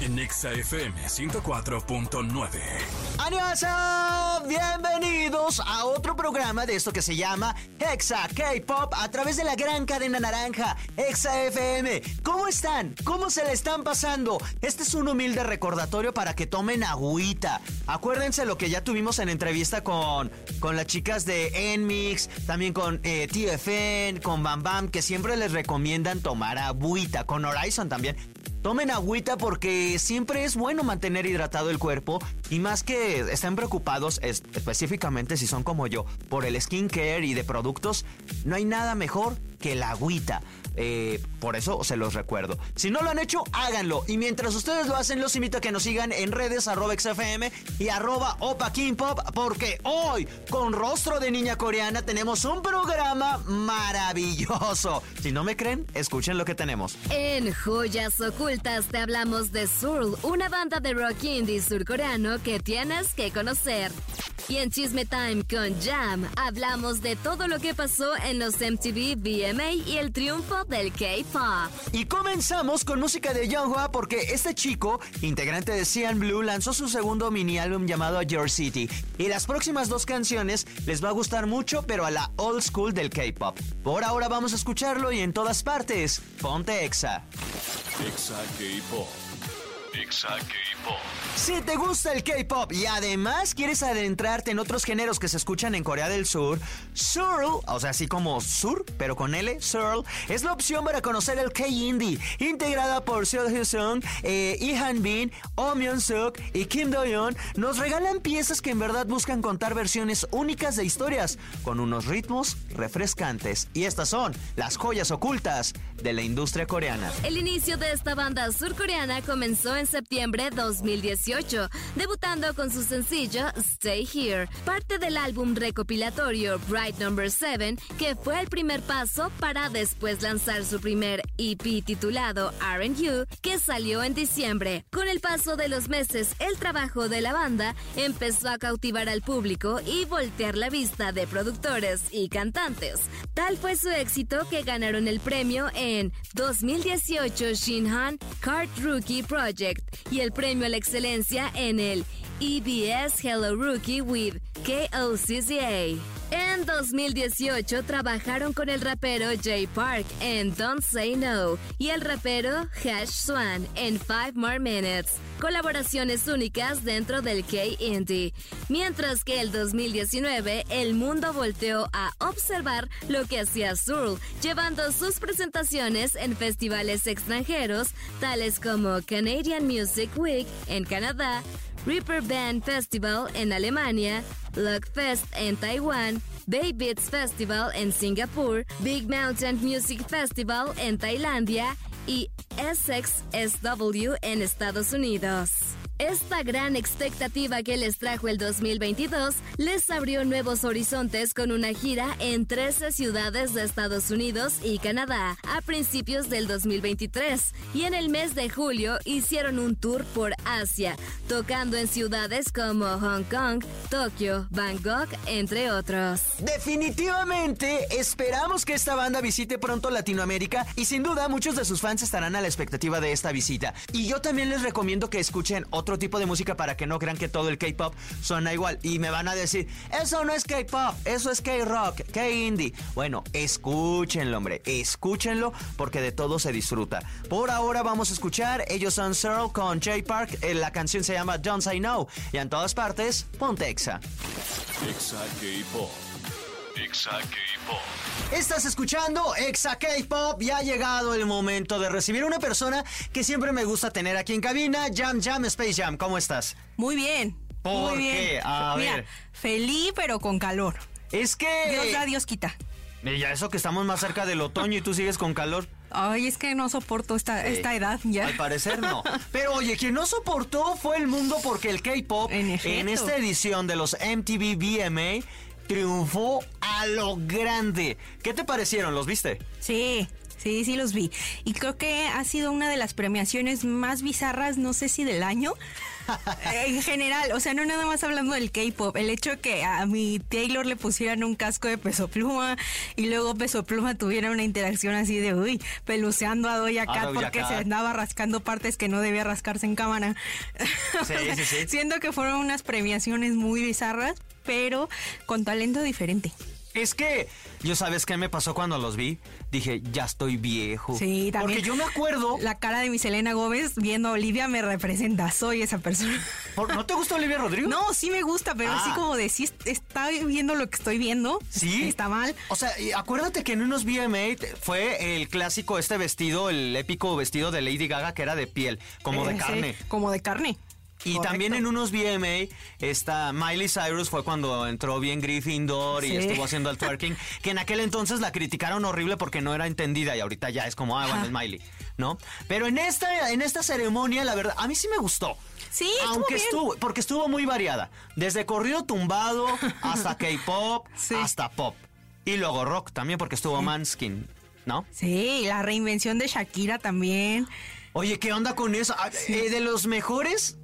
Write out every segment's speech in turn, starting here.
En Exa FM 104.9. ¡Annyeonghaseyo! Bienvenidos a otro programa de esto que se llama Exa K-Pop a través de la gran cadena naranja Exa FM. ¿Cómo están? ¿Cómo se le están pasando? Este es un humilde recordatorio para que tomen agüita. Acuérdense lo que ya tuvimos en entrevista con, con las chicas de Enmix, también con eh, TFN, con Bam Bam, que siempre les recomiendan tomar agüita. Con Horizon también. Tomen agüita porque siempre es bueno mantener hidratado el cuerpo y más que estén preocupados, específicamente si son como yo, por el skincare y de productos, no hay nada mejor que la agüita. Eh, por eso se los recuerdo. Si no lo han hecho, háganlo. Y mientras ustedes lo hacen, los invito a que nos sigan en redes arroba XFM y arroba Opa King Pop, porque hoy, con rostro de niña coreana, tenemos un programa maravilloso. Si no me creen, escuchen lo que tenemos. En Joyas Ocultas te hablamos de Surl, una banda de rock indie surcoreano que tienes que conocer. Y en Chisme Time con Jam hablamos de todo lo que pasó en los MTV VMA y el triunfo del K-pop. Y comenzamos con música de Younghwa porque este chico, integrante de Cyan Blue, lanzó su segundo mini álbum llamado Your City. Y las próximas dos canciones les va a gustar mucho, pero a la old school del K-pop. Por ahora vamos a escucharlo y en todas partes, ponte Exa. Exa K-Pop. Exa K-Pop. Si te gusta el K-pop y además quieres adentrarte en otros géneros que se escuchan en Corea del Sur, Searl, o sea, así como Sur, pero con L, Searl, es la opción para conocer el K-Indie, integrada por Seo Hyun, eh, Lee Han Bin, Oh Myung Suk y Kim Do Yeon. Nos regalan piezas que en verdad buscan contar versiones únicas de historias, con unos ritmos refrescantes. Y estas son las joyas ocultas de la industria coreana. El inicio de esta banda surcoreana comenzó en septiembre 2018, debutando con su sencillo Stay Here, parte del álbum recopilatorio Bright Number 7, que fue el primer paso para después lanzar su primer EP titulado R&U, que salió en diciembre. Con el paso de los meses, el trabajo de la banda empezó a cautivar al público y voltear la vista de productores y cantantes. Tal fue su éxito que ganaron el premio en 2018 Shinhan Card Rookie Project y el premio a la excelencia en el EBS Hello Rookie with KOCCA. En 2018 trabajaron con el rapero Jay Park en Don't Say No y el rapero Hash Swan en Five More Minutes, colaboraciones únicas dentro del K-Indie. Mientras que el 2019 el mundo volteó a observar lo que hacía Surl, llevando sus presentaciones en festivales extranjeros tales como Canadian Music Week en Canadá, Reaper Band Festival en Alemania, Fest en Taiwán, Bay Beats Festival en Singapur, Big Mountain Music Festival en Tailandia y SXSW en Estados Unidos. Esta gran expectativa que les trajo el 2022 les abrió nuevos horizontes con una gira en 13 ciudades de Estados Unidos y Canadá a principios del 2023 y en el mes de julio hicieron un tour por Asia, tocando en ciudades como Hong Kong, Tokio, Bangkok, entre otros. Definitivamente esperamos que esta banda visite pronto Latinoamérica y sin duda muchos de sus fans estarán a la expectativa de esta visita. Y yo también les recomiendo que escuchen otro tipo de música para que no crean que todo el K-pop suena igual. Y me van a decir, eso no es K-pop, eso es K-rock, K-indie. Bueno, escúchenlo, hombre, escúchenlo porque de todo se disfruta. Por ahora vamos a escuchar, ellos son Searle con J Park, eh, la canción se llama Don't Say No. Y en todas partes, ponte Exa. Exa K-Pop. Estás escuchando Exa K-Pop y ha llegado el momento de recibir a una persona que siempre me gusta tener aquí en cabina, Jam Jam Space Jam. ¿Cómo estás? Muy bien. ¿Por muy qué? bien. A Mira, ver. feliz pero con calor. Es que... Dios da, Dios quita. Y ya eso que estamos más cerca del otoño y tú sigues con calor. Ay, es que no soporto esta, esta edad ya. Al parecer no. Pero oye, quien no soportó fue el mundo porque el K-pop En en, esta edición de los MTV VMA triunfó a lo grande. ¿Qué te parecieron? ¿Los viste? Sí, Sí, sí los vi. Y creo que ha sido una de las premiaciones más bizarras, no sé si del año. en general, o sea, no nada más hablando del K-pop, el hecho que a mi Taylor le pusieran un casco de peso pluma y luego peso pluma tuviera una interacción así de uy, peluceando a Doja Cat porque se andaba rascando partes que no debía rascarse en cámara. Sí, sí, sí. Siento que fueron unas premiaciones muy bizarras, pero con talento diferente. Es que yo sabes qué me pasó cuando los vi. Dije, ya estoy viejo. Sí, también. Porque yo me acuerdo. La cara de mi Selena Gómez viendo a Olivia me representa. Soy esa persona. ¿No te gusta Olivia Rodrigo? No, sí me gusta, pero así Ah. como de si está viendo lo que estoy viendo. Sí. Está mal. O sea, acuérdate que en unos VMA fue el clásico este vestido, el épico vestido de Lady Gaga que era de piel, como de sí, carne. como de carne. Y Correcto. también en unos VMA, esta Miley Cyrus fue cuando entró bien Gryffindor y Sí. estuvo haciendo el twerking, que en aquel entonces la criticaron horrible porque no era entendida y ahorita ya es como, ah, bueno, es Miley, ¿no? Pero en esta, en esta ceremonia, la verdad, a mí sí me gustó. Sí, estuvo Aunque bien. estuvo, porque estuvo muy variada. Desde corrido tumbado hasta K-pop, Sí. hasta pop. Y luego rock también, porque estuvo Manskin, ¿no? Sí, la reinvención de Shakira también. Oye, ¿qué onda con eso? Ah, eh, de los mejores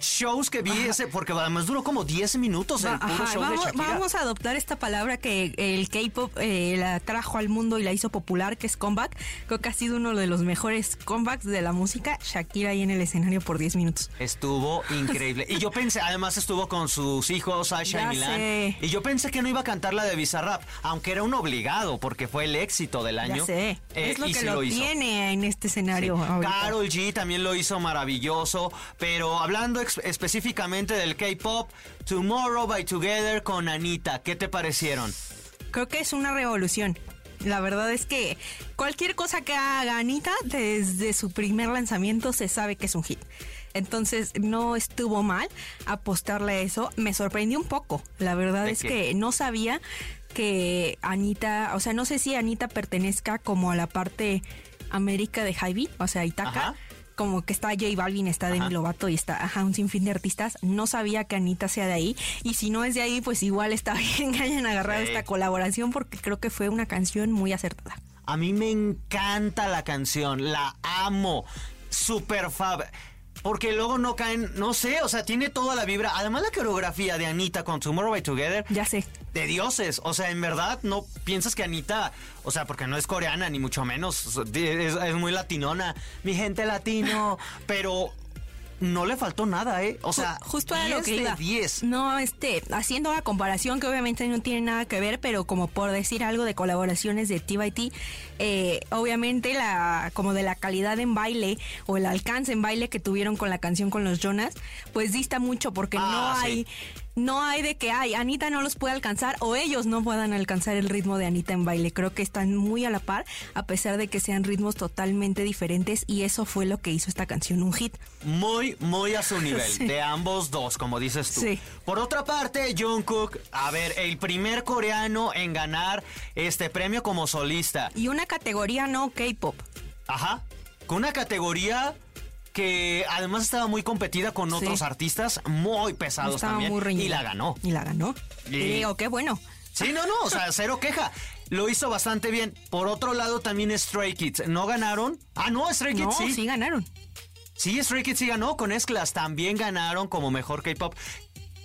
shows que vi ese, porque además duró como 10 minutos el puro show de vamos, Shakira. vamos a adoptar esta palabra que el K-pop eh, la trajo al mundo y la hizo popular, que es comeback. Creo que ha sido uno de los mejores comebacks de la música. Shakira ahí en el escenario por 10 minutos. Estuvo increíble. Y yo pensé, además estuvo con sus hijos, Sasha y Milan. sé. Y yo pensé que no iba a cantar la de Bizarrap, aunque era un obligado, porque fue el éxito del año. Ya sé. Eh, es lo y que sí lo, hizo. tiene en este escenario. Sí. Carol G también lo hizo maravilloso, pero hablando específicamente del K-pop, Tomorrow by Together con Anita, ¿qué te parecieron? Creo que es una revolución. La verdad es que cualquier cosa que haga Anita desde su primer lanzamiento se sabe que es un hit. Entonces no estuvo mal apostarle a eso. Me sorprendió un poco. La verdad ¿De es qué? que no sabía que Anita, o sea, no sé si Anita pertenezca como a la parte América de Javi, o sea, Itaca. Ajá. Como que está J Balvin, está Demi Ajá. Lovato y está ajá, un sinfín de artistas. No sabía que Anita sea de ahí. Y si no es de ahí, pues igual está bien que hayan agarrado Sí. esta colaboración porque creo que fue una canción muy acertada. A mí me encanta la canción, la amo, super fab. Porque luego no caen, no sé, o sea, tiene toda la vibra. Además, la coreografía de Anita con Tomorrow by Together, Ya sé. de dioses. O sea, en verdad, no piensas que Anita, o sea, porque no es coreana, ni mucho menos, es, es muy latinona, mi gente latino, pero no le faltó nada, ¿eh? O sea, Ju- justo a 10 lo que iba. 10. No, este, haciendo la comparación que obviamente no tiene nada que ver, pero como por decir algo de colaboraciones de TYT, eh, obviamente la, como de la calidad en baile o el alcance en baile que tuvieron con la canción con los Jonas, pues dista mucho porque Ah, no sí. hay, no hay de que hay, Anita no los puede alcanzar o ellos no puedan alcanzar el ritmo de Anita en baile. Creo que están muy a la par, a pesar de que sean ritmos totalmente diferentes y eso fue lo que hizo esta canción un hit. Muy, muy a su nivel, Sí. de ambos dos, como dices tú. Sí. Por otra parte, Jungkook, a ver, el primer coreano en ganar este premio como solista. Y una categoría no K-pop. Ajá. Con una categoría que además estaba muy competida con Sí. otros artistas muy pesados Estaba también. muy y la ganó. Y la ganó. Y- Y digo, qué bueno. Sí, no, no, o sea, cero queja. Lo hizo bastante bien. Por otro lado, también Stray Kids. ¿No ganaron? Ah, no, Stray Kids No, sí. sí. ganaron. Sí, Stray Kids sí ganó con Esclas. También ganaron como mejor K-pop,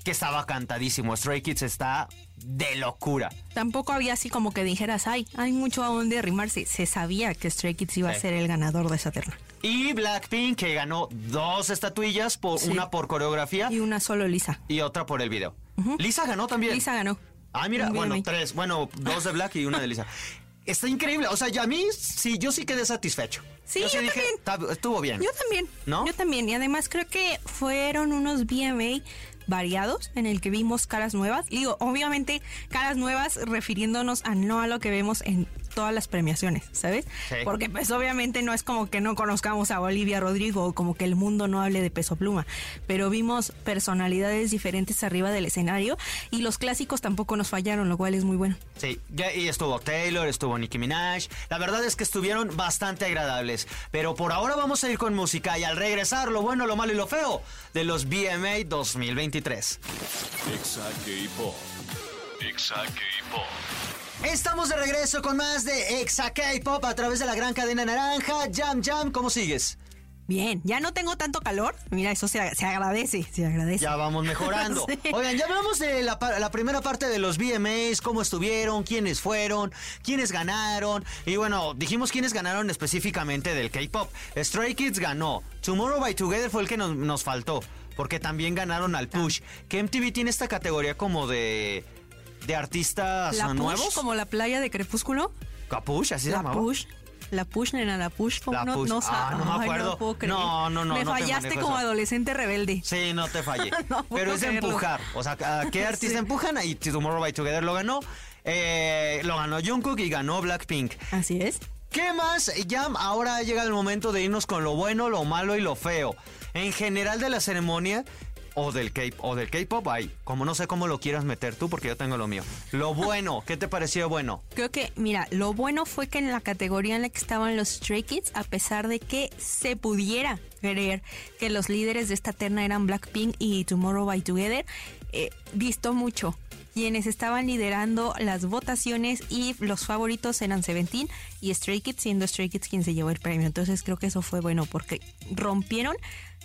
que estaba cantadísimo. Stray Kids está de locura. Tampoco había así como que dijeras, ay, hay mucho a dónde arrimarse. Se sabía que Stray Kids iba Sí. a ser el ganador de esa terna. Y Blackpink, que ganó dos estatuillas, por, Sí. una por coreografía Y una solo Lisa. y otra por el video. Lisa ganó también. Lisa ganó. Ah, mira, bueno, tres. Bueno, dos de Black y una de Lisa. Está increíble. O sea, ya a mí, sí, yo sí quedé satisfecho. Sí, yo, yo dije, también. "Está- estuvo bien. Yo también. ¿No? Yo también. Y además creo que fueron unos VMA variados en el que vimos caras nuevas. Y digo, obviamente, caras nuevas refiriéndonos a no a lo que vemos en todas las premiaciones, ¿sabes? Sí. Porque pues obviamente no es como que no conozcamos a Olivia Rodrigo o como que el mundo no hable de peso pluma, pero vimos personalidades diferentes arriba del escenario y los clásicos tampoco nos fallaron, lo cual es muy bueno. Sí, y estuvo Taylor, estuvo Nicki Minaj. La verdad es que estuvieron bastante agradables. Pero por ahora vamos a ir con música y al regresar, lo bueno, lo malo y lo feo de los BMA 2023. Exa K-Pop. Exa K-Pop. Estamos de regreso con más de Exa K-Pop a través de la gran cadena naranja. Jam Jam, ¿cómo sigues? Bien, ya no tengo tanto calor. Mira, eso se, se agradece, se agradece. Ya vamos mejorando. Sí. Oigan, ya hablamos de la primera parte de los VMAs, cómo estuvieron, quiénes fueron, quiénes ganaron. Y bueno, dijimos quiénes ganaron específicamente del K-pop. Stray Kids ganó. Tomorrow by Together fue el que nos, nos faltó. Porque también ganaron al Push. Que MTV tiene esta categoría como de. de artistas la nuevos. push, como la playa de Crepúsculo. Capush, así se La llamaba. push. La push, nena, la push. ¿cómo La no, push. no Ah, sa- no me acuerdo. lo puedo creer. No, no, no, Me no te fallaste como eso. adolescente rebelde. Sí, no te fallé. No Pero es creerlo. empujar. O sea, ¿a ¿qué artista Sí. empujan? Y Tomorrow by Together lo ganó. Eh, lo ganó Jungkook y ganó Blackpink. Así es. ¿Qué más? Ya ahora llega el momento de irnos con lo bueno, lo malo y lo feo. En general de la ceremonia o del K o del K-pop, ay, como no sé cómo lo quieras meter tú porque yo tengo lo mío. Lo bueno, ¿qué te pareció bueno? Creo que, mira, lo bueno fue que en la categoría en la que estaban los Stray Kids, a pesar de que se pudiera creer que los líderes de esta terna eran Blackpink y Tomorrow by Together, eh, distó mucho. Quienes estaban liderando las votaciones y los favoritos eran Seventeen y Stray Kids, siendo Stray Kids quien se llevó el premio. Entonces creo que eso fue bueno porque rompieron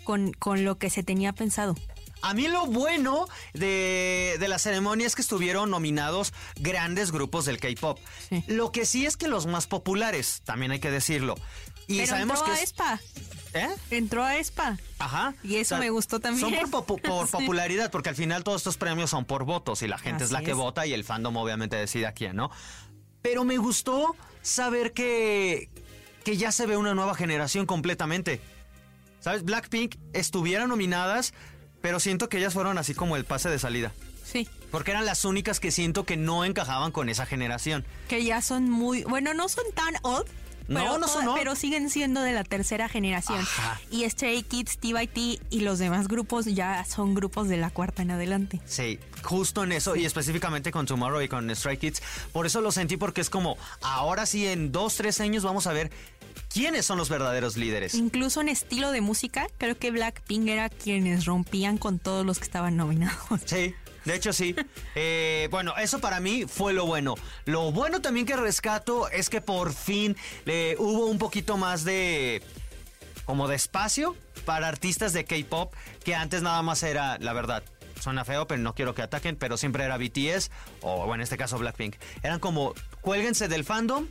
con, con lo que se tenía pensado. A mí lo bueno de, de la ceremonia es que estuvieron nominados grandes grupos del K-pop. Sí. Lo que sí es que los más populares, también hay que decirlo. Y Pero sabemos entró que a es- ESPA. ¿Eh? Entró a ESPA. Ajá. Y eso me gustó también. Son por, popu- por Sí. popularidad, porque al final todos estos premios son por votos y la gente es la que es. vota y el fandom obviamente decide a quién, ¿no? Pero me gustó saber que, que ya se ve una nueva generación completamente. ¿Sabes? Blackpink estuvieron nominadas, pero siento que ellas fueron así como el pase de salida. Sí. Porque eran las únicas que siento que no encajaban con esa generación. Que ya son muy. Bueno, no son tan old. No, pero no son toda- old. Pero siguen siendo de la tercera generación. Ajá. Y Stray Kids, TYT y los demás grupos ya son grupos de la cuarta en adelante. Sí, justo en eso y específicamente con Tomorrow y con Stray Kids. Por eso lo sentí porque es como, ahora sí en dos, tres años vamos a ver quiénes son los verdaderos líderes. Incluso en estilo de música, creo que Blackpink era quienes rompían con todos los que estaban nominados. Sí, de hecho sí. Eh, bueno, eso para mí fue lo bueno. Lo bueno también que rescato es que por fin eh, hubo un poquito más de... como de espacio para artistas de K-Pop que antes nada más era, la verdad, suena feo, pero no quiero que ataquen, pero siempre era BTS o bueno, en este caso Blackpink. Eran como, cuélguense del fandom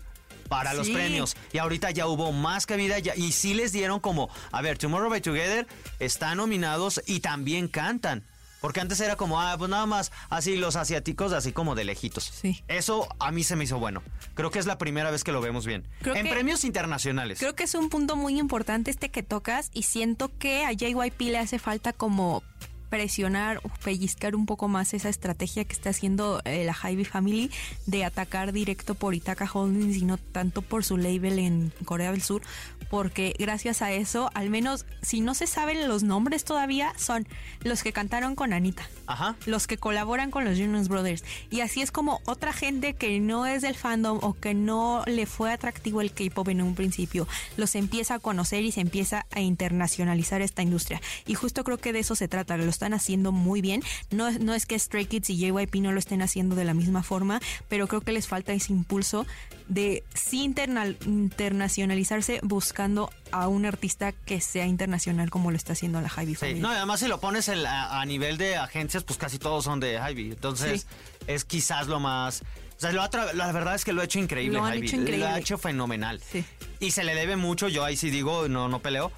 para los premios. Y ahorita ya hubo más cabida ya, y sí les dieron como, a ver, Tomorrow by Together están nominados y también cantan. Porque antes era como, ah, pues nada más así los asiáticos, así como de lejitos. Sí. Eso a mí se me hizo bueno. Creo que es la primera vez que lo vemos bien. Creo en que- premios internacionales. Creo que es un punto muy importante este que tocas y siento que a JYP le hace falta como presionar o pellizcar un poco más esa estrategia que está haciendo eh, la Hybe Family de atacar directo por Ithaca Holdings y no tanto por su label en Corea del Sur porque gracias a eso al menos si no se saben los nombres todavía son los que cantaron con Anita Ajá. los que colaboran con los Jonas Brothers. Y así es como otra gente que no es del fandom o que no le fue atractivo el K-pop en un principio, los empieza a conocer y se empieza a internacionalizar esta industria. Y justo creo que de eso se trata, lo están haciendo muy bien. No, es- no es que Stray Kids y JYP no lo estén haciendo de la misma forma, pero creo que les falta ese impulso de sí internacionalizarse buscando a un artista que sea internacional como lo está haciendo la Hybe Sí, Family. no, además si lo pones en la- a nivel de agencias, pues casi todos son de Ivy. Entonces, Sí. es quizás lo más. O sea, lo ha tra- la verdad es que lo ha hecho increíble, Lo han hecho increíble. Lo ha hecho fenomenal. Sí. Y se le debe mucho, yo ahí sí digo, no, no peleo,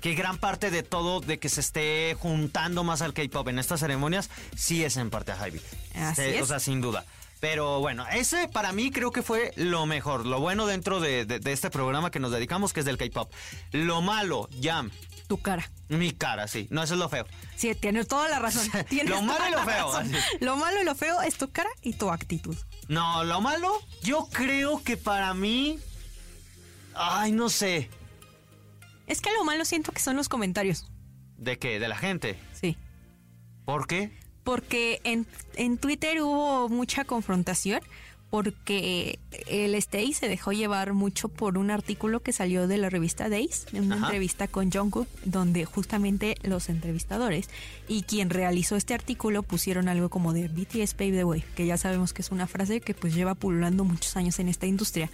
que gran parte de todo, de que se esté juntando más al K-pop en estas ceremonias, sí es en parte a Ivy. Así Sí, es. O sea, sin duda. Pero bueno, ese para mí creo que fue lo mejor, lo bueno dentro de, de- de este programa que nos dedicamos, que es del K-pop. Lo malo, Jam, Tu cara. mi cara, sí. No, eso es lo feo. Sí, tienes toda la razón. Lo malo y lo feo. Lo malo y lo feo es tu cara y tu actitud. No, lo malo, yo creo que para mí. Ay, no sé. Es que lo malo siento que son los comentarios. ¿De qué? ¿De la gente? Sí. ¿Por qué? Porque en, en Twitter hubo mucha confrontación porque el Stay se dejó llevar mucho por un artículo que salió de la revista Days, en una Ajá. entrevista con Jungkook, donde justamente los entrevistadores y quien realizó este artículo pusieron algo como de BTS Pave the Way, que ya sabemos que es una frase que pues lleva pululando muchos años en esta industria.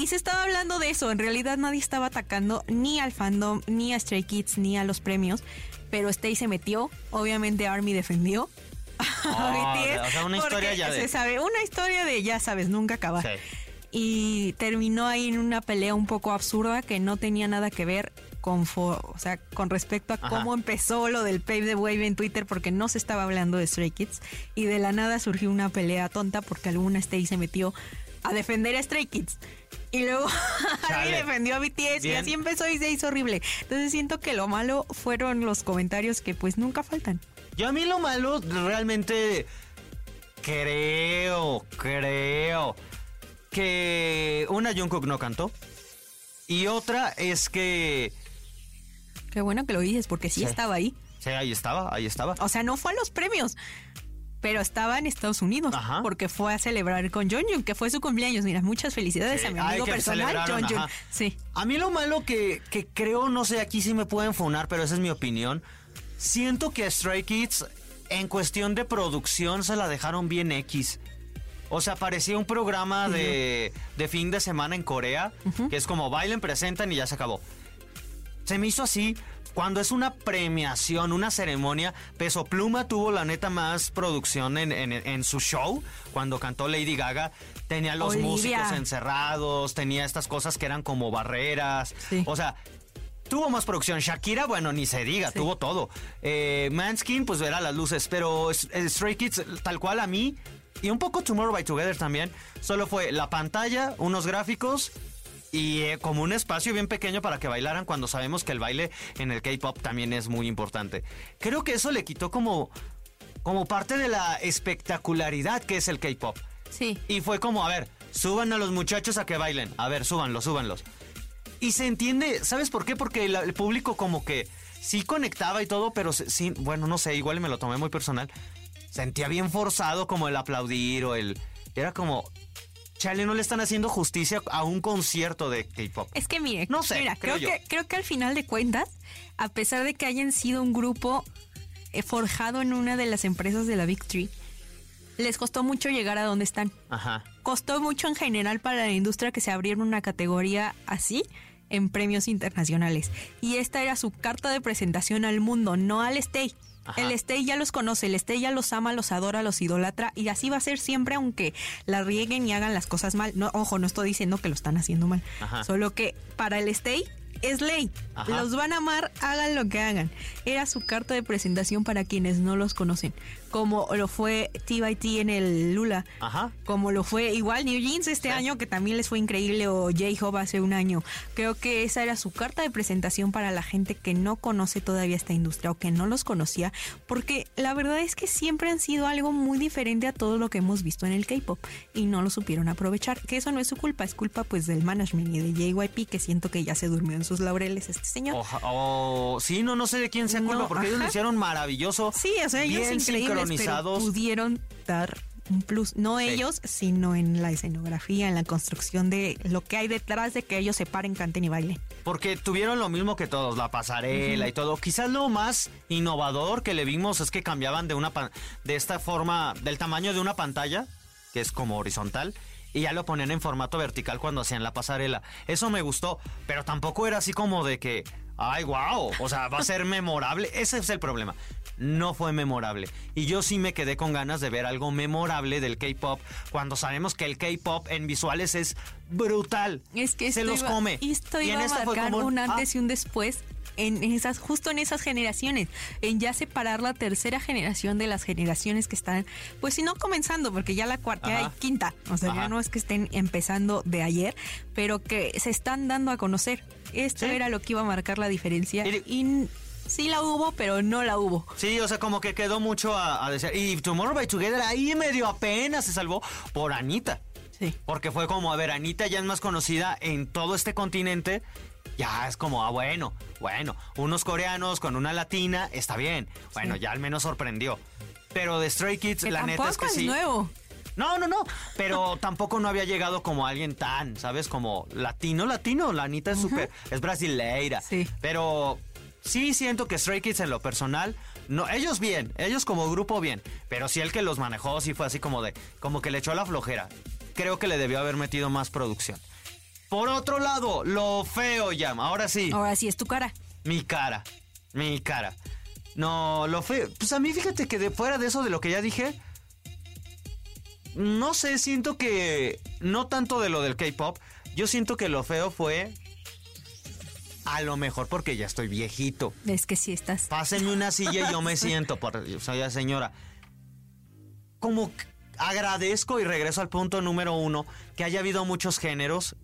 Y se estaba hablando de eso, en realidad nadie estaba atacando ni al fandom, ni a Stray Kids, ni a los premios, pero Stay se metió, obviamente Army defendió. BTS, o sea, una historia ya de- Se sabe, una historia de ya sabes, nunca acabar. Sí. Y terminó ahí en una pelea un poco absurda que no tenía nada que ver con, o sea, con respecto a Ajá. cómo empezó lo del Pave the Wave en Twitter porque no se estaba hablando de Stray Kids y de la nada surgió una pelea tonta porque alguna Stay se metió a defender a Stray Kids. Y luego Chale. defendió a BTS y Bien. así empezó y se hizo horrible. Entonces siento que lo malo fueron los comentarios que pues nunca faltan. Yo a mí lo malo realmente creo, creo que una Jungkook no cantó y otra es que Qué bueno que lo dices porque sí, Sí. estaba ahí. sí, ahí estaba, ahí estaba. O sea, no fue a los premios, pero estaba en Estados Unidos Ajá. porque fue a celebrar con Jonghyun, que fue su cumpleaños. Mira, muchas felicidades Sí, a mi amigo personal, Jonghyun. ajá. Sí. A mí lo malo que, que creo, no sé, aquí sí me pueden funar, pero esa es mi opinión. Siento que Stray Kids, en cuestión de producción, se la dejaron bien X. O sea, parecía un programa de, de fin de semana en Corea, que es como bailen, presentan y ya se acabó. Se me hizo así. Cuando es una premiación, una ceremonia, Peso Pluma tuvo la neta más producción en, en- en su show. Cuando cantó Lady Gaga, tenía los Olivia. músicos encerrados, tenía estas cosas que eran como barreras. Sí. O sea, tuvo más producción. Shakira, bueno, ni se diga, tuvo todo. Eh, Manskin, pues verá las luces. Pero Stray Kids, tal cual a mí, y un poco Tomorrow by Together también, solo fue la pantalla, unos gráficos y eh, como un espacio bien pequeño para que bailaran cuando sabemos que el baile en el K-pop también es muy importante. Creo que eso le quitó como, como parte de la espectacularidad que es el K-pop. Sí. Y fue como, a ver, suban a los muchachos a que bailen. A ver, súbanlos, súbanlos. Y se entiende, ¿sabes por qué? Porque el, el público como que sí conectaba y todo, pero sí, bueno, no sé, igual me lo tomé muy personal. Sentía bien forzado como el aplaudir o el... Era como, chale, no le están haciendo justicia a un concierto de K-pop. Es que mire, No sé, mira, creo que, creo que al final de cuentas, a pesar de que hayan sido un grupo eh, forjado en una de las empresas de la Big Tree, les costó mucho llegar a donde están. Ajá. Costó mucho en general para la industria que se abriera una categoría así en premios internacionales. Y esta era su carta de presentación al mundo, no al Stay. Ajá. El Stay ya los conoce, el Stay ya los ama, los adora, los idolatra y así va a ser siempre aunque la rieguen y hagan las cosas mal. No, ojo, no estoy diciendo que lo están haciendo mal, Ajá. solo que para el Stay es ley. Ajá. Los van a amar, hagan lo que hagan. Era su carta de presentación para quienes no los conocen, como lo fue TYT en el Lula, Ajá. como lo fue igual New Jeans este Sí. año, que también les fue increíble, o J-Hope hace un año. Creo que esa era su carta de presentación para la gente que no conoce todavía esta industria o que no los conocía, porque la verdad es que siempre han sido algo muy diferente a todo lo que hemos visto en el K-pop y no lo supieron aprovechar. Que eso no es su culpa, es culpa pues del management y de JYP, que siento que ya se durmió en sus laureles este señor. Oja- o- sí, no, no sé de quién sea culpa, No, porque ellos lo hicieron maravilloso. Sí, o sea, ellos bien pero sincronizados. pudieron dar un plus, no Sí. ellos, sino en la escenografía, en la construcción de lo que hay detrás de que ellos se paren, canten y bailen. Porque tuvieron lo mismo que todos, la pasarela y todo. Quizás lo más innovador que le vimos es que cambiaban de una pan- de esta forma, del tamaño de una pantalla, que es como horizontal, y ya lo ponían en formato vertical cuando hacían la pasarela. Eso me gustó, pero tampoco era así como de que, ay, wow, o sea, va a ser memorable. Ese es el problema. No fue memorable. Y yo sí me quedé con ganas de ver algo memorable del K-pop cuando sabemos que el K-pop en visuales es brutal. Es que se los iba- come. Y en iba a esta fue marcar como un ah, antes y un después en esas, justo en esas generaciones, en ya separar la tercera generación de las generaciones que están, pues si no comenzando, porque ya la cuarta Ajá. y quinta, o sea, Ajá. ya no es que estén empezando de ayer, pero que se están dando a conocer. Esto Sí. era lo que iba a marcar la diferencia. Y- sí la hubo, pero no la hubo. Sí, o sea, como que quedó mucho a, a decir. Y Tomorrow by Together ahí medio apenas se salvó por Anita. Sí. Porque fue como, a ver, Anita ya es más conocida en todo este continente. Ya es como, ah, bueno, bueno, unos coreanos con una latina, está bien. Bueno, Sí. ya al menos sorprendió. Pero de Stray Kids, Que la neta es que sí. nuevo. No, no, no. Pero tampoco no había llegado como alguien tan, ¿sabes? Como latino, latino. La Anita es súper. Es brasileira. Sí. Pero sí siento que Stray Kids en lo personal. No, ellos bien, ellos como grupo bien. Pero sí el que los manejó, sí fue así como de. Como que le echó la flojera. Creo que le debió haber metido más producción. Por otro lado, lo feo, Yam. Ahora sí. Ahora sí es tu cara. Mi cara. Mi cara. No, lo feo. Pues a mí fíjate que de fuera de eso de lo que ya dije. No sé, siento que. No tanto de lo del K-pop. Yo siento que lo feo fue. A lo mejor porque ya estoy viejito. Es que sí estás. Pásenme una silla y yo me siento. Por, soy la señora. Como agradezco y regreso al punto número uno. Que haya habido muchos géneros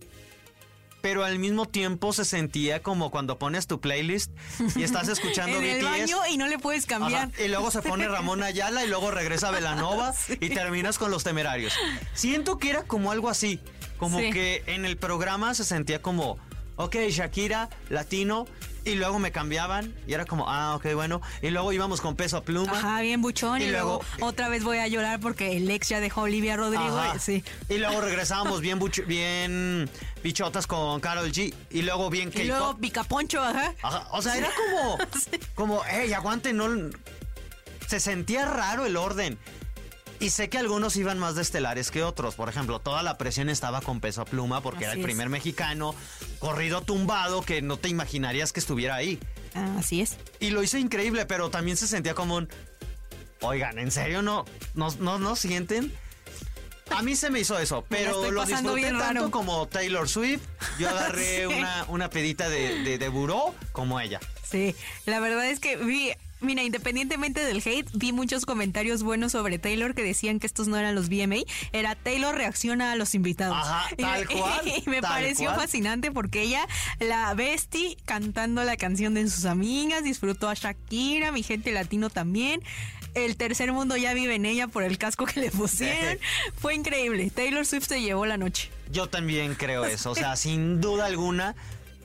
pero al mismo tiempo se sentía como cuando pones tu playlist y estás escuchando en el BTS. baño y no le puedes cambiar. Ajá, y luego se pone Ramón Ayala y luego regresa Velanova y terminas con los temerarios. Siento que era como algo así, como Sí. que en el programa se sentía como, ok, Shakira, latino, y luego me cambiaban y era como, ah, ok, bueno, y luego íbamos con peso a pluma. Ajá, bien buchón. Y Y, luego, luego- otra vez voy a llorar porque el ex ya dejó a Olivia Rodrigo. Ajá. Sí. Y luego regresábamos bien, buch- bien bichotas con Carol G. Y luego bien Y luego picaponcho, ajá. Ajá, O sea, era como, como, hey, aguante, no. Se sentía raro el orden. Y sé que algunos iban más de estelares que otros. Por ejemplo, toda la presión estaba con peso a pluma porque era el es. primer mexicano corrido tumbado que no te imaginarías que estuviera ahí. Ah, así es. Y lo hizo increíble, pero también se sentía como un. Oigan, ¿en serio no, no, no, no sienten? A mí se me hizo eso, pero lo disfruté tanto raro. como Taylor Swift. Yo agarré Sí. una, una pedita de, de, de buró como ella. Sí, la verdad es que vi, mira, independientemente del hate, vi muchos comentarios buenos sobre Taylor que decían que estos no eran los VMA, era Taylor reacciona a los invitados. Ajá, Y tal me- cual, Y me tal pareció cual. fascinante porque ella, la bestie, cantando la canción de sus amigas, disfrutó a Shakira, mi gente latino también. El tercer mundo ya vive en ella por el casco que le pusieron. Fue increíble. Taylor Swift se llevó la noche. Yo también creo eso, o sea, sin duda alguna.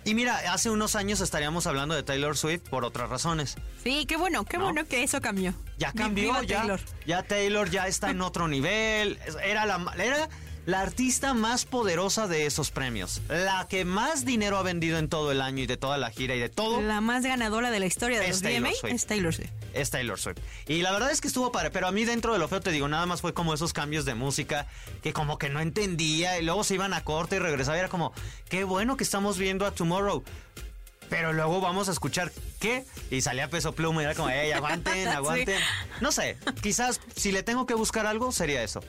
Y mira, hace unos años estaríamos hablando de Taylor Swift por otras razones. Sí, qué bueno, qué ¿No? bueno que eso cambió. Ya cambió, viva ya. Taylor. Ya Taylor ya está en otro nivel. Era la, era la artista más poderosa de esos premios. La que más dinero ha vendido en todo el año y de toda la gira y de todo. La más ganadora de la historia de los Taylor VMA Swift. es Taylor Swift. Es Taylor Swift. Y la verdad es que estuvo padre, pero a mí dentro de lo feo te digo, nada más fue como esos cambios de música que como que no entendía y luego se iban a corte y regresaba y era como, qué bueno que estamos viendo a Tomorrow. Pero luego vamos a escuchar qué y salía peso pluma y era como, hey, aguanten, aguanten. No sé, quizás si le tengo que buscar algo sería eso.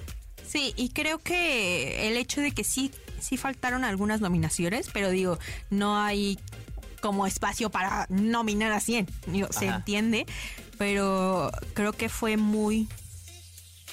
Sí, y creo que el hecho de que sí, sí faltaron algunas nominaciones, pero digo, no hay como espacio para nominar a 100. Digo, se entiende, pero creo que fue muy,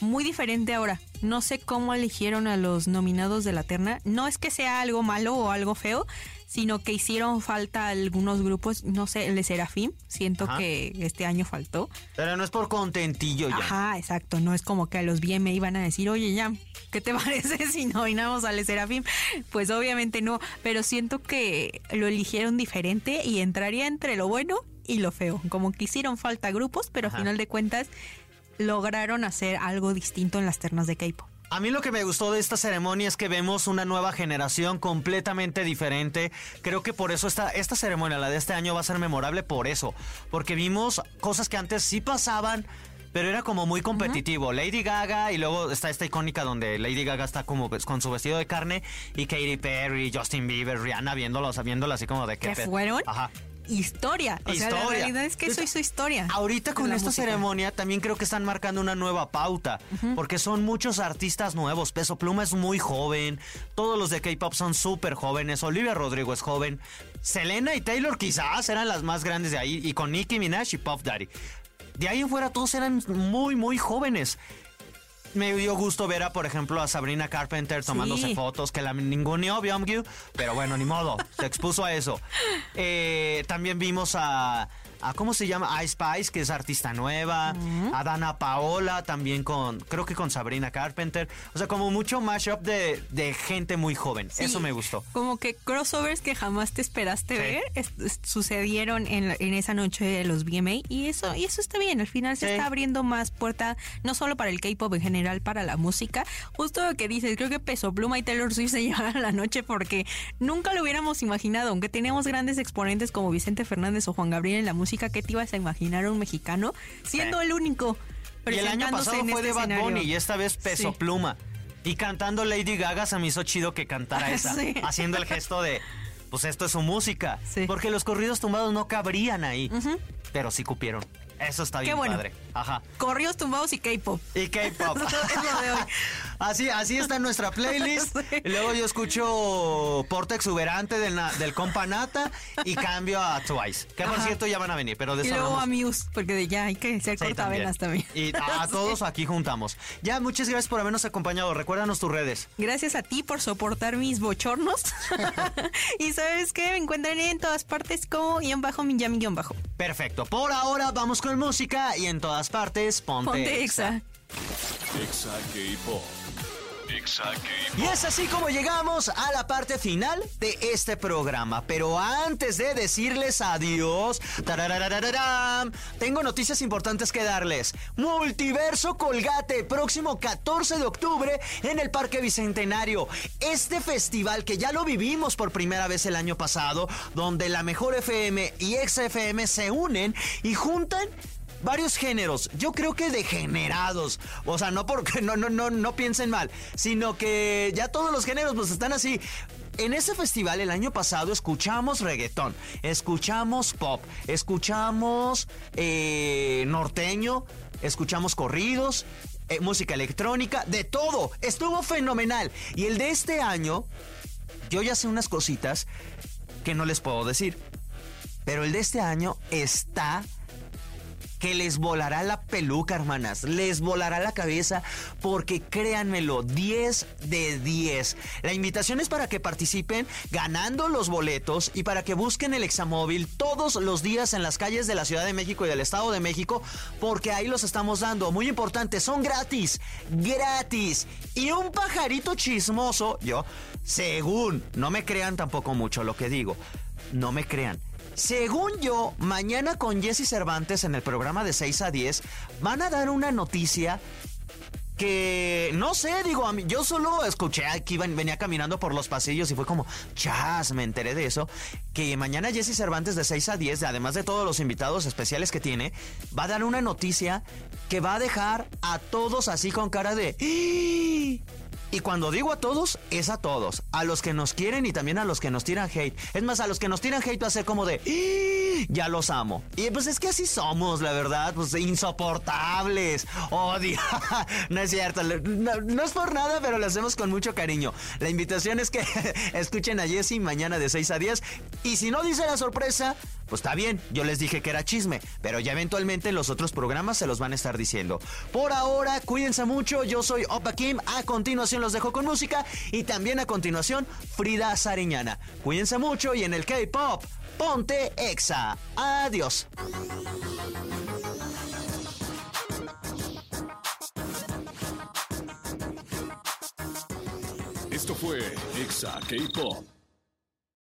muy diferente ahora. No sé cómo eligieron a los nominados de la terna. No es que sea algo malo o algo feo, sino que hicieron falta algunos grupos. No sé, el de Serafín, siento Ajá. que este año faltó. Pero no es por contentillo ya. Ajá, exacto. No es como que a los BM iban a decir, oye, ya, ¿qué te parece si nominamos al Serafín? Pues obviamente no, pero siento que lo eligieron diferente y entraría entre lo bueno y lo feo. Como que hicieron falta grupos, pero Ajá. a final de cuentas lograron hacer algo distinto en las ternas de K-pop. A mí lo que me gustó de esta ceremonia es que vemos una nueva generación completamente diferente. Creo que por eso esta, esta ceremonia, la de este año, va a ser memorable por eso. Porque vimos cosas que antes sí pasaban, pero era como muy competitivo. Lady Gaga y luego está esta icónica donde Lady Gaga está como con su vestido de carne y Katy Perry, Justin Bieber, Rihanna viéndolos, viéndolos así como de que... ¿Qué fueron? Ajá. Historia. O sea, la Historia. realidad es que eso hizo historia. Ahorita con esta música. ceremonia también creo que están marcando una nueva pauta, porque son muchos artistas nuevos. Peso Pluma es muy joven, todos los de K-pop son súper jóvenes, Olivia Rodrigo es joven, Selena y Taylor quizás eran las más grandes de ahí, y con Nicki Minaj y Puff Daddy. De ahí en fuera todos eran muy, muy jóvenes. Me dio gusto ver a, por ejemplo, a Sabrina Carpenter tomándose Sí. fotos, que la ninguneó Byungyu, pero bueno, ni modo, se expuso a eso. Eh, también vimos a, a ¿cómo se llama? A Spice, que es artista nueva, a Dana Paola también con, creo que con Sabrina Carpenter. O sea, como mucho mashup de, de gente muy joven. Eso me gustó. Como que crossovers que jamás te esperaste ver sucedieron en, en, esa noche de los VMA y eso, y eso está bien. Al final se está abriendo más puerta, no solo para el K-pop en general, para la música. Justo lo que dices, creo que Peso Pluma y Taylor Swift se llevaron la noche porque nunca lo hubiéramos imaginado, aunque tenemos grandes exponentes como Vicente Fernández o Juan Gabriel en la música, ¿qué te ibas a imaginar un mexicano siendo el único? Y el año pasado fue de este Bad Bunny y esta vez Peso Pluma. Y cantando Lady Gaga se me hizo chido que cantara esa, haciendo el gesto de, pues esto es su música. Porque los corridos tumbados no cabrían ahí, pero sí cupieron. Eso está bien padre. Ajá. Corridos tumbados y K-pop. Y K-pop. así, así está nuestra playlist. Luego yo escucho Porta Exuberante del, del Companata y cambio a Twice. Que por cierto ya van a venir, pero de Y luego a Muse, porque de ya hay que ser cortavenas también. Y a todos aquí juntamos. Ya, muchas gracias por habernos acompañado. Recuérdanos tus redes. Gracias a ti por soportar mis bochornos. y sabes que me encuentran en todas partes como guion bajo, Minyami guion bajo. Perfecto. Por ahora vamos con música y en todas partes ponte, ponte Exa. Exa K-Pop. Y es así como llegamos a la parte final de este programa. Pero antes de decirles adiós, tengo noticias importantes que darles. Multiverso Colgate, próximo 14 de octubre en el Parque Bicentenario. Este festival que ya lo vivimos por primera vez el año pasado, donde la Mejor FM y XFM se unen y juntan varios géneros, yo creo que degenerados, o sea, no porque no no no no piensen mal, sino que ya todos los géneros pues están así. En ese festival el año pasado escuchamos reggaetón, escuchamos pop, escuchamos eh, norteño, escuchamos corridos, eh, música electrónica, de todo. Estuvo fenomenal. Y el de este año, yo ya sé unas cositas que no les puedo decir. Pero el de este año está que les volará la peluca, hermanas. Les volará la cabeza porque créanmelo, 10 de 10. La invitación es para que participen ganando los boletos y para que busquen el examóvil todos los días en las calles de la Ciudad de México y del Estado de México porque ahí los estamos dando. Muy importante, son gratis, gratis. Y un pajarito chismoso, yo, según, no me crean tampoco mucho lo que digo, no me crean según yo, mañana con Jesse Cervantes en el programa de 6 a 10 van a dar una noticia que no sé, digo, yo solo escuché aquí, venía caminando por los pasillos y fue como, chas, me enteré de eso, que mañana Jesse Cervantes de 6 a 10, además de todos los invitados especiales que tiene, va a dar una noticia que va a dejar a todos así con cara de... ¡Ah! Y cuando digo a todos, es a todos. A los que nos quieren y también a los que nos tiran hate. Es más, a los que nos tiran hate va a ser como de, ¡Ah! ya los amo. Y pues es que así somos, la verdad, pues insoportables. Odio. no es cierto, no, es por nada, pero lo hacemos con mucho cariño. La invitación es que escuchen a Jesse mañana de 6 a 10. Y si no dice la sorpresa, pues está bien, yo les dije que era chisme, pero ya eventualmente los otros programas se los van a estar diciendo. Por ahora, cuídense mucho, yo soy Opa Kim, a los dejo con música y también a continuación Frida Sariñana. Cuídense mucho y en el K-Pop, ponte Exa. Adiós. Esto fue Exa K-Pop.